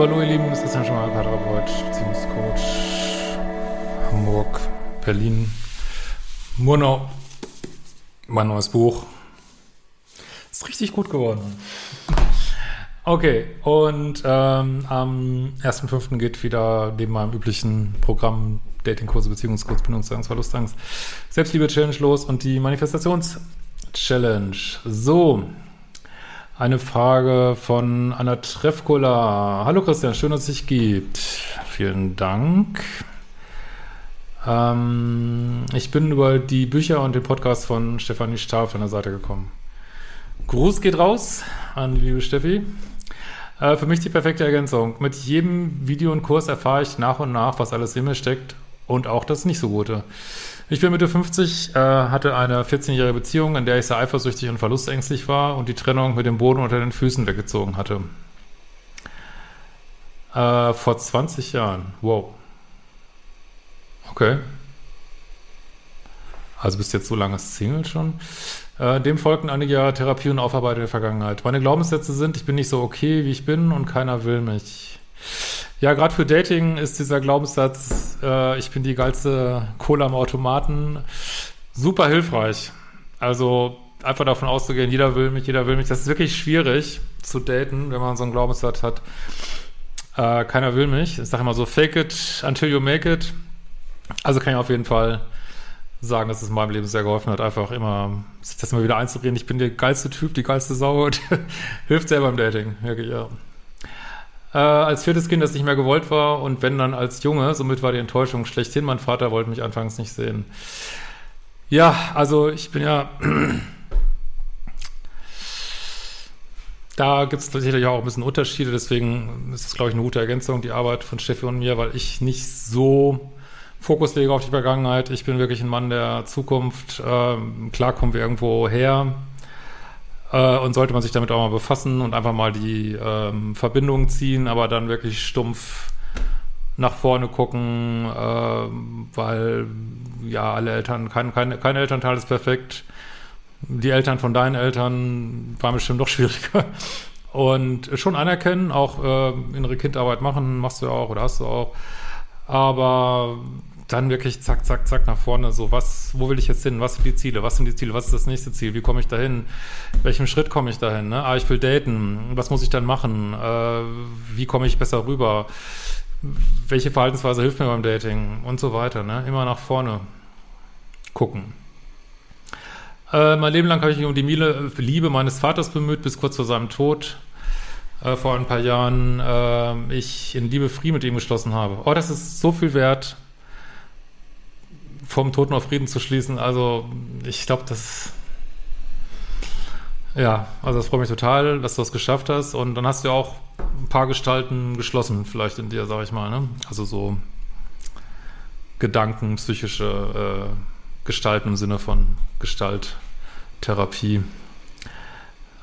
Hallo ihr Lieben, das ist schon mal Paartherapeut, Beziehungscoach, Hamburg, Berlin, Murnau. Mein neues Buch. Ist richtig gut geworden. Okay, und ähm, am 1.5. geht wieder neben meinem üblichen Programm Datingkurse, Beziehungskurse, Bindungsangst, Verlustangst, Selbstliebe-Challenge los und die Manifestations-Challenge. So, eine Frage von Anna Trefkola. Hallo Christian, schön, dass es dich gibt. Vielen Dank. Ähm, ich bin über die Bücher und den Podcast von Stefanie Stahl von der Seite gekommen. Gruß geht raus an die liebe Steffi. Äh, für mich die perfekte Ergänzung. Mit jedem Video und Kurs erfahre ich nach und nach, was alles in mir steckt und auch das nicht so Gute. Ich bin Mitte 50, äh, hatte eine 14-jährige Beziehung, in der ich sehr eifersüchtig und verlustängstlich war und die Trennung mit dem Boden unter den Füßen weggezogen hatte. Äh, vor 20 Jahren. Wow. Okay. Also bist jetzt so lange Single schon. Äh, dem folgten einige Jahre Therapie und Aufarbeitung der Vergangenheit. Meine Glaubenssätze sind, ich bin nicht so okay, wie ich bin und keiner will mich. Ja, gerade für Dating ist dieser Glaubenssatz, äh, ich bin die geilste Cola am Automaten, super hilfreich. Also einfach davon auszugehen, jeder will mich, jeder will mich. Das ist wirklich schwierig zu daten, wenn man so einen Glaubenssatz hat. Äh, keiner will mich. Ich sage immer so, fake it until you make it. Also kann ich auf jeden Fall sagen, dass es in meinem Leben sehr geholfen hat, einfach immer sich das mal wieder einzureden. Ich bin der geilste Typ, die geilste Sau hilft sehr beim Dating. Wirklich, ja äh, als viertes Kind, das nicht mehr gewollt war und wenn dann als Junge, somit war die Enttäuschung schlechthin. Mein Vater wollte mich anfangs nicht sehen. Ja, also ich bin ja. da gibt es sicherlich auch ein bisschen Unterschiede, deswegen ist es, glaube ich, eine gute Ergänzung, die Arbeit von Steffi und mir, weil ich nicht so Fokus lege auf die Vergangenheit. Ich bin wirklich ein Mann der Zukunft. Ähm, klar kommen wir irgendwo her, äh, und sollte man sich damit auch mal befassen und einfach mal die ähm, Verbindungen ziehen, aber dann wirklich stumpf nach vorne gucken, äh, weil ja alle Eltern, kein, kein, kein Elternteil ist perfekt. Die Eltern von deinen Eltern waren bestimmt noch schwieriger. Und schon anerkennen, auch äh, innere Kindarbeit machen, machst du ja auch oder hast du auch. Aber dann wirklich zack, zack, zack nach vorne. So, was, wo will ich jetzt hin? Was sind die Ziele? Was sind die Ziele? Was ist das nächste Ziel? Wie komme ich dahin? Welchem Schritt komme ich dahin? Ne? Ah, ich will daten. Was muss ich dann machen? Äh, wie komme ich besser rüber? Welche Verhaltensweise hilft mir beim Dating? Und so weiter. Ne? Immer nach vorne gucken. Äh, mein Leben lang habe ich mich um die Miele, Liebe meines Vaters bemüht, bis kurz vor seinem Tod äh, vor ein paar Jahren äh, ich in Liebe Frieden mit ihm geschlossen habe. Oh, das ist so viel wert vom Toten auf Frieden zu schließen. Also ich glaube, das ja, also das freut mich total, dass du das geschafft hast. Und dann hast du ja auch ein paar Gestalten geschlossen, vielleicht in dir, sag ich mal. Ne? Also so Gedanken, psychische äh, Gestalten im Sinne von Gestalttherapie.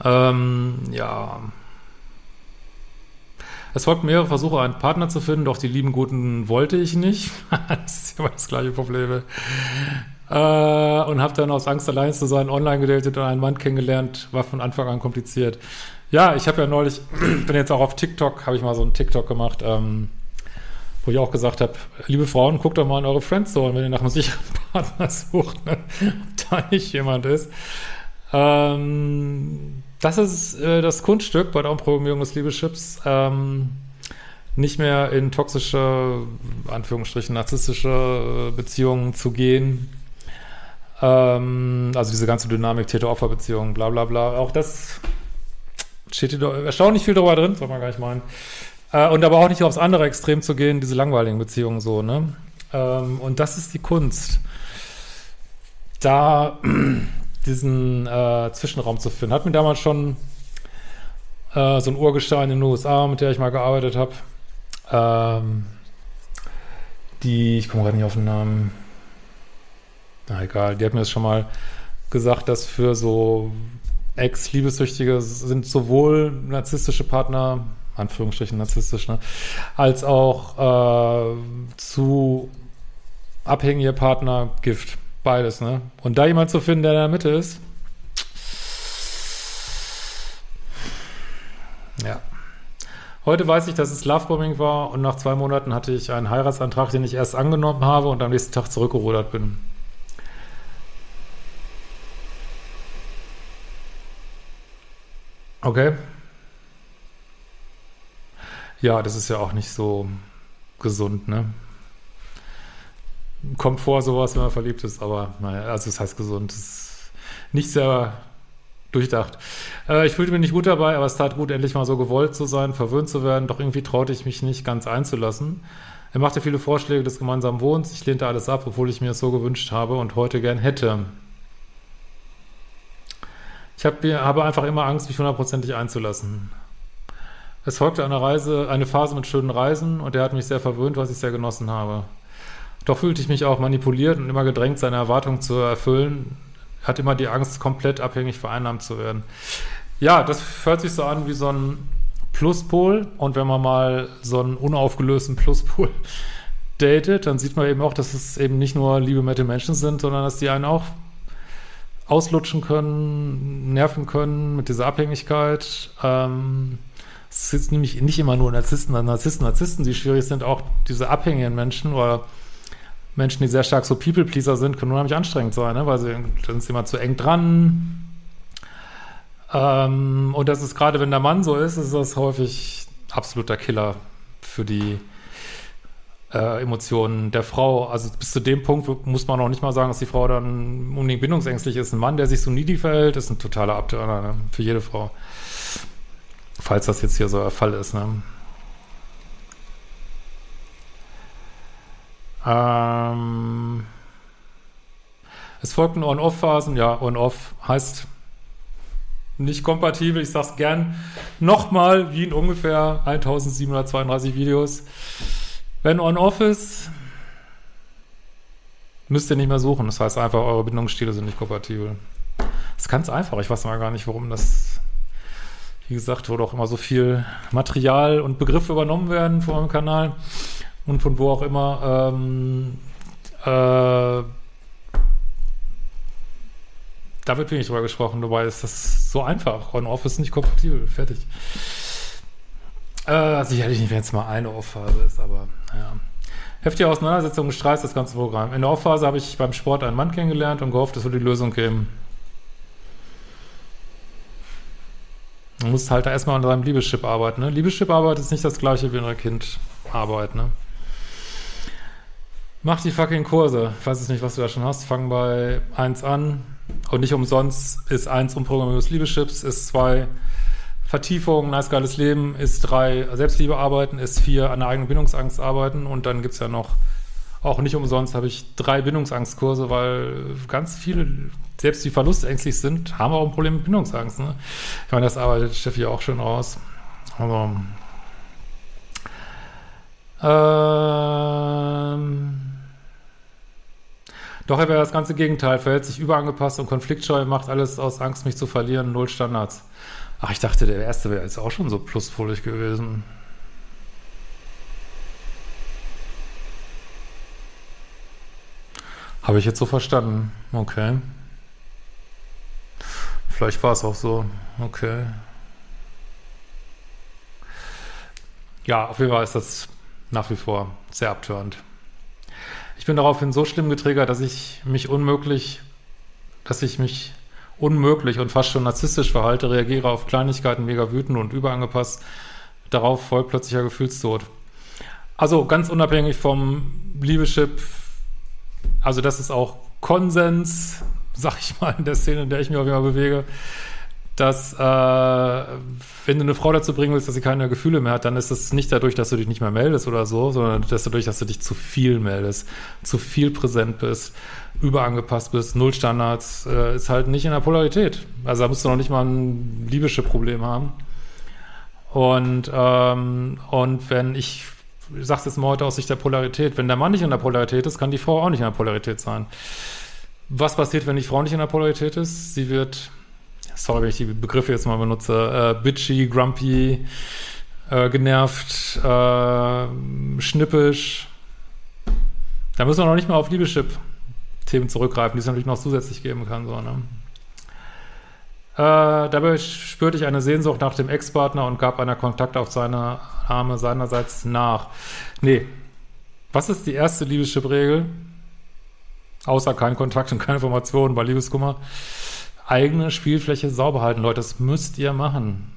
Ähm, ja, es folgten mehrere Versuche, einen Partner zu finden, doch die lieben Guten wollte ich nicht. das ist immer das gleiche Problem. Äh, und habe dann aus Angst, allein zu sein, online gedatet und einen Mann kennengelernt. War von Anfang an kompliziert. Ja, ich habe ja neulich, bin jetzt auch auf TikTok, habe ich mal so einen TikTok gemacht, ähm, wo ich auch gesagt habe, liebe Frauen, guckt doch mal in eure Friendzone, wenn ihr nach einem sicheren Partner sucht, ne? ob da nicht jemand ist. Ähm, das ist äh, das Kunststück bei der Umprogrammierung des Liebeschips. Ähm, nicht mehr in toxische, Anführungsstrichen, narzisstische äh, Beziehungen zu gehen. Ähm, also diese ganze Dynamik, Täter-Opfer-Beziehung, bla bla bla. Auch das steht hier erstaunlich viel drüber drin, soll man gar nicht meinen. Äh, und aber auch nicht aufs andere Extrem zu gehen, diese langweiligen Beziehungen so, ne? Ähm, und das ist die Kunst. Da diesen äh, Zwischenraum zu finden. Hat mir damals schon äh, so ein Urgestein in den USA, mit der ich mal gearbeitet habe. Ähm, die, ich komme gerade nicht auf den Namen. Na egal, die hat mir das schon mal gesagt, dass für so Ex-Liebessüchtige sind sowohl narzisstische Partner, Anführungsstrichen narzisstisch, ne, als auch äh, zu abhängige Partner Gift. Beides, ne? Und da jemand zu finden, der in der Mitte ist. Ja. Heute weiß ich, dass es Lovebombing war und nach zwei Monaten hatte ich einen Heiratsantrag, den ich erst angenommen habe und am nächsten Tag zurückgerudert bin. Okay. Ja, das ist ja auch nicht so gesund, ne? Kommt vor, sowas, wenn man verliebt ist, aber naja, also es heißt gesund. Es ist nicht sehr durchdacht. Äh, ich fühlte mich nicht gut dabei, aber es tat gut, endlich mal so gewollt zu sein, verwöhnt zu werden, doch irgendwie traute ich mich nicht ganz einzulassen. Er machte viele Vorschläge des gemeinsamen Wohns, ich lehnte alles ab, obwohl ich mir es so gewünscht habe und heute gern hätte. Ich hab, habe einfach immer Angst, mich hundertprozentig einzulassen. Es folgte eine Reise, eine Phase mit schönen Reisen und er hat mich sehr verwöhnt, was ich sehr genossen habe. Doch fühlte ich mich auch manipuliert und immer gedrängt, seine Erwartungen zu erfüllen. Er hat immer die Angst, komplett abhängig vereinnahmt zu werden. Ja, das hört sich so an wie so ein Pluspol. Und wenn man mal so einen unaufgelösten Pluspol datet, dann sieht man eben auch, dass es eben nicht nur liebe, nette Menschen sind, sondern dass die einen auch auslutschen können, nerven können mit dieser Abhängigkeit. Ähm, es ist nämlich nicht immer nur Narzissten, Narzissten, Narzissten, die schwierig sind, auch diese abhängigen Menschen oder Menschen, die sehr stark so People-Pleaser sind, können unheimlich anstrengend sein, ne? weil sie dann ist immer zu eng dran. Ähm, und das ist gerade, wenn der Mann so ist, ist das häufig absoluter Killer für die äh, Emotionen der Frau. Also bis zu dem Punkt muss man auch nicht mal sagen, dass die Frau dann unbedingt bindungsängstlich ist. Ein Mann, der sich so needy verhält, ist ein totaler Abtörner ne? für jede Frau. Falls das jetzt hier so der Fall ist. Ne? Ähm, es folgten On-Off-Phasen. Ja, On-Off heißt nicht kompatibel. Ich sag's gern nochmal, wie in ungefähr 1732 Videos. Wenn On-Off ist, müsst ihr nicht mehr suchen. Das heißt einfach, eure Bindungsstile sind nicht kompatibel. Das ist ganz einfach. Ich weiß mal gar nicht, warum das, wie gesagt, wo doch immer so viel Material und Begriffe übernommen werden von meinem Kanal und von wo auch immer, ähm, äh, da wird wenig drüber gesprochen, dabei ist das so einfach. On-Off ist nicht kompatibel, fertig. Äh, sicherlich nicht, wenn es mal eine Off-Phase ist, aber naja. Heftige Auseinandersetzung streizt das ganze Programm. In der Off-Phase habe ich beim Sport einen Mann kennengelernt und gehofft, es würde die Lösung geben. Man muss halt erstmal an seinem Liebeschip arbeiten. Ne? Liebeschip-Arbeit ist nicht das gleiche wie in der Kindarbeit. Ne? Mach die fucking Kurse. Ich weiß jetzt nicht, was du da schon hast. Fang bei 1 an. Und nicht umsonst ist 1 umprogrammiertes Liebeschips, ist 2 Vertiefung, nice geiles Leben, ist 3 Selbstliebe arbeiten, ist 4 an der eigenen Bindungsangst arbeiten und dann gibt es ja noch, auch nicht umsonst habe ich drei Bindungsangstkurse, weil ganz viele, selbst die verlustängstlich sind, haben auch ein Problem mit Bindungsangst. Ne? Ich meine, das arbeitet Steffi auch schön raus. Also, ähm, doch er wäre das ganze Gegenteil, verhält sich überangepasst und konfliktscheu, macht alles aus Angst, mich zu verlieren, null Standards. Ach, ich dachte, der erste wäre jetzt auch schon so pluspolig gewesen. Habe ich jetzt so verstanden. Okay. Vielleicht war es auch so. Okay. Ja, auf jeden Fall ist das nach wie vor sehr abtörend. Ich bin daraufhin so schlimm getriggert, dass ich mich unmöglich, dass ich mich unmöglich und fast schon narzisstisch verhalte, reagiere auf Kleinigkeiten mega wütend und überangepasst. Darauf folgt plötzlicher Gefühlstod. Also ganz unabhängig vom Liebeschip, also das ist auch Konsens, sag ich mal, in der Szene, in der ich mich auch immer bewege, dass äh, wenn du eine Frau dazu bringen willst, dass sie keine Gefühle mehr hat, dann ist es nicht dadurch, dass du dich nicht mehr meldest oder so, sondern dass dadurch, dass du dich zu viel meldest, zu viel präsent bist, überangepasst bist, null Standards, äh, ist halt nicht in der Polarität. Also da musst du noch nicht mal ein liebische Problem haben. Und, ähm, und wenn ich, ich sag's jetzt mal heute aus Sicht der Polarität, wenn der Mann nicht in der Polarität ist, kann die Frau auch nicht in der Polarität sein. Was passiert, wenn die Frau nicht in der Polarität ist? Sie wird sorry, wenn ich die Begriffe jetzt mal benutze, äh, bitchy, grumpy, äh, genervt, äh, schnippisch. Da müssen wir noch nicht mal auf Liebeschip-Themen zurückgreifen, die es natürlich noch zusätzlich geben kann. So, ne? Äh, dabei spürte ich eine Sehnsucht nach dem Ex-Partner und gab einer Kontakt auf seine Arme seinerseits nach. Nee. Was ist die erste Liebeschip-Regel? Außer kein Kontakt und keine Informationen bei Liebeskummer eigene Spielfläche sauber halten, Leute. Das müsst ihr machen.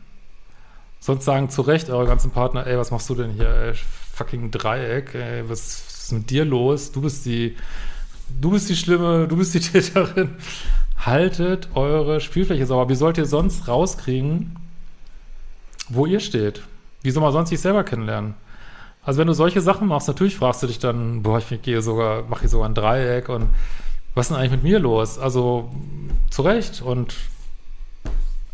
Sonst sagen zu Recht eure ganzen Partner, ey, was machst du denn hier, ey, fucking Dreieck, ey, was, ist mit dir los? Du bist die, du bist die Schlimme, du bist die Täterin. Haltet eure Spielfläche sauber. Wie sollt ihr sonst rauskriegen, wo ihr steht? Wie soll man sonst sich selber kennenlernen? Also wenn du solche Sachen machst, natürlich fragst du dich dann, boah, ich gehe sogar, mache hier sogar ein Dreieck und was ist denn eigentlich mit mir los? Also zu Recht und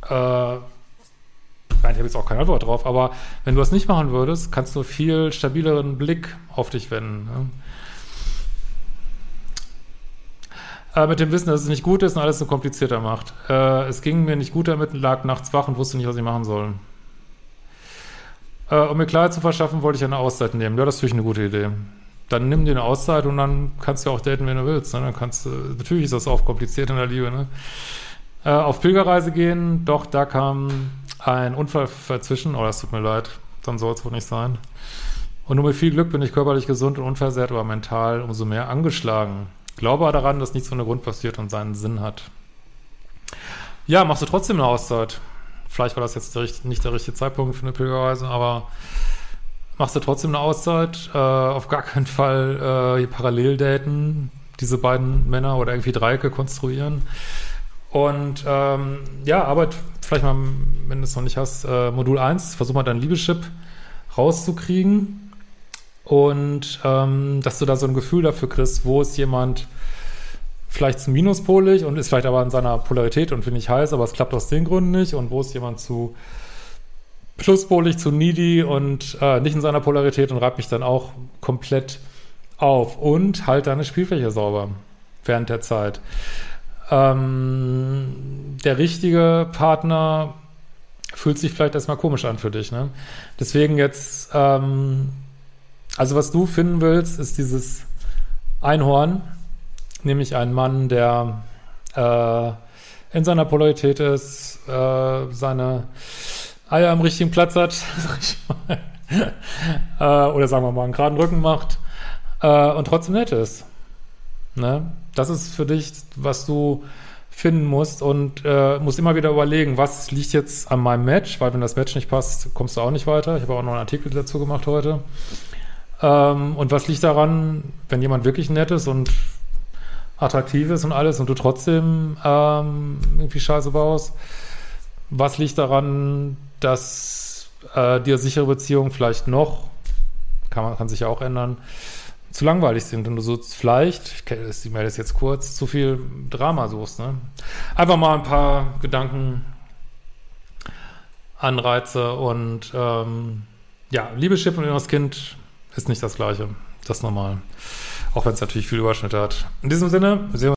äh, ich habe jetzt auch keine Antwort drauf, aber wenn du das nicht machen würdest, kannst du viel stabileren Blick auf dich wenden. Ne? Äh, mit dem Wissen, dass es nicht gut ist und alles so komplizierter macht. Äh, es ging mir nicht gut damit, lag nachts wach und wusste nicht, was ich machen soll. Äh, um mir Klarheit zu verschaffen, wollte ich eine Auszeit nehmen. Ja, das finde ich eine gute Idee dann nimm dir eine Auszeit und dann kannst du auch daten, wenn du willst. Ne? Dann kannst du, natürlich ist das auch kompliziert in der Liebe. Ne? Äh, auf Pilgerreise gehen, doch da kam ein Unfall dazwischen. Oh, das tut mir leid, dann soll es wohl nicht sein. Und nur mit viel Glück bin ich körperlich gesund und unversehrt, aber mental umso mehr angeschlagen. Glaube daran, dass nichts von der Grund passiert und seinen Sinn hat. Ja, machst du trotzdem eine Auszeit. Vielleicht war das jetzt der, nicht der richtige Zeitpunkt für eine Pilgerreise, aber machst du trotzdem eine Auszeit. Äh, auf gar keinen Fall äh, parallel daten, diese beiden Männer oder irgendwie Dreiecke konstruieren. Und ähm, ja, arbeit vielleicht mal, wenn du es noch nicht hast, äh, Modul 1, versuch mal dein Liebeschip rauszukriegen. Und ähm, dass du da so ein Gefühl dafür kriegst, wo ist jemand vielleicht zu minuspolig und ist vielleicht aber in seiner Polarität und finde ich heiß, aber es klappt aus den Gründen nicht. Und wo ist jemand zu pluspolig zu needy und äh, nicht in seiner Polarität und reibt mich dann auch komplett auf. Und halt deine Spielfläche sauber während der Zeit. Ähm, der richtige Partner fühlt sich vielleicht erstmal komisch an für dich. Ne? Deswegen jetzt, ähm, also was du finden willst, ist dieses Einhorn, nämlich ein Mann, der äh, in seiner Polarität ist, äh, seine Eier am richtigen Platz hat, sag ich mal. äh, oder sagen wir mal einen geraden Rücken macht äh, und trotzdem nett ist. Ne? Das ist für dich, was du finden musst und äh, musst immer wieder überlegen, was liegt jetzt an meinem Match, weil wenn das Match nicht passt, kommst du auch nicht weiter. Ich habe auch noch einen Artikel dazu gemacht heute. Ähm, und was liegt daran, wenn jemand wirklich nett ist und attraktiv ist und alles und du trotzdem ähm, irgendwie Scheiße baust? Was liegt daran, dass äh, dir sichere Beziehungen vielleicht noch, kann, man, kann sich ja auch ändern, zu langweilig sind und du so vielleicht, ich melde das jetzt kurz, zu viel Drama suchst. Ne? Einfach mal ein paar Gedanken, Anreize und ähm, ja, Liebeschip und inneres Kind ist nicht das Gleiche. Das ist normal. Auch wenn es natürlich viel Überschnitte hat. In diesem Sinne, sehen wir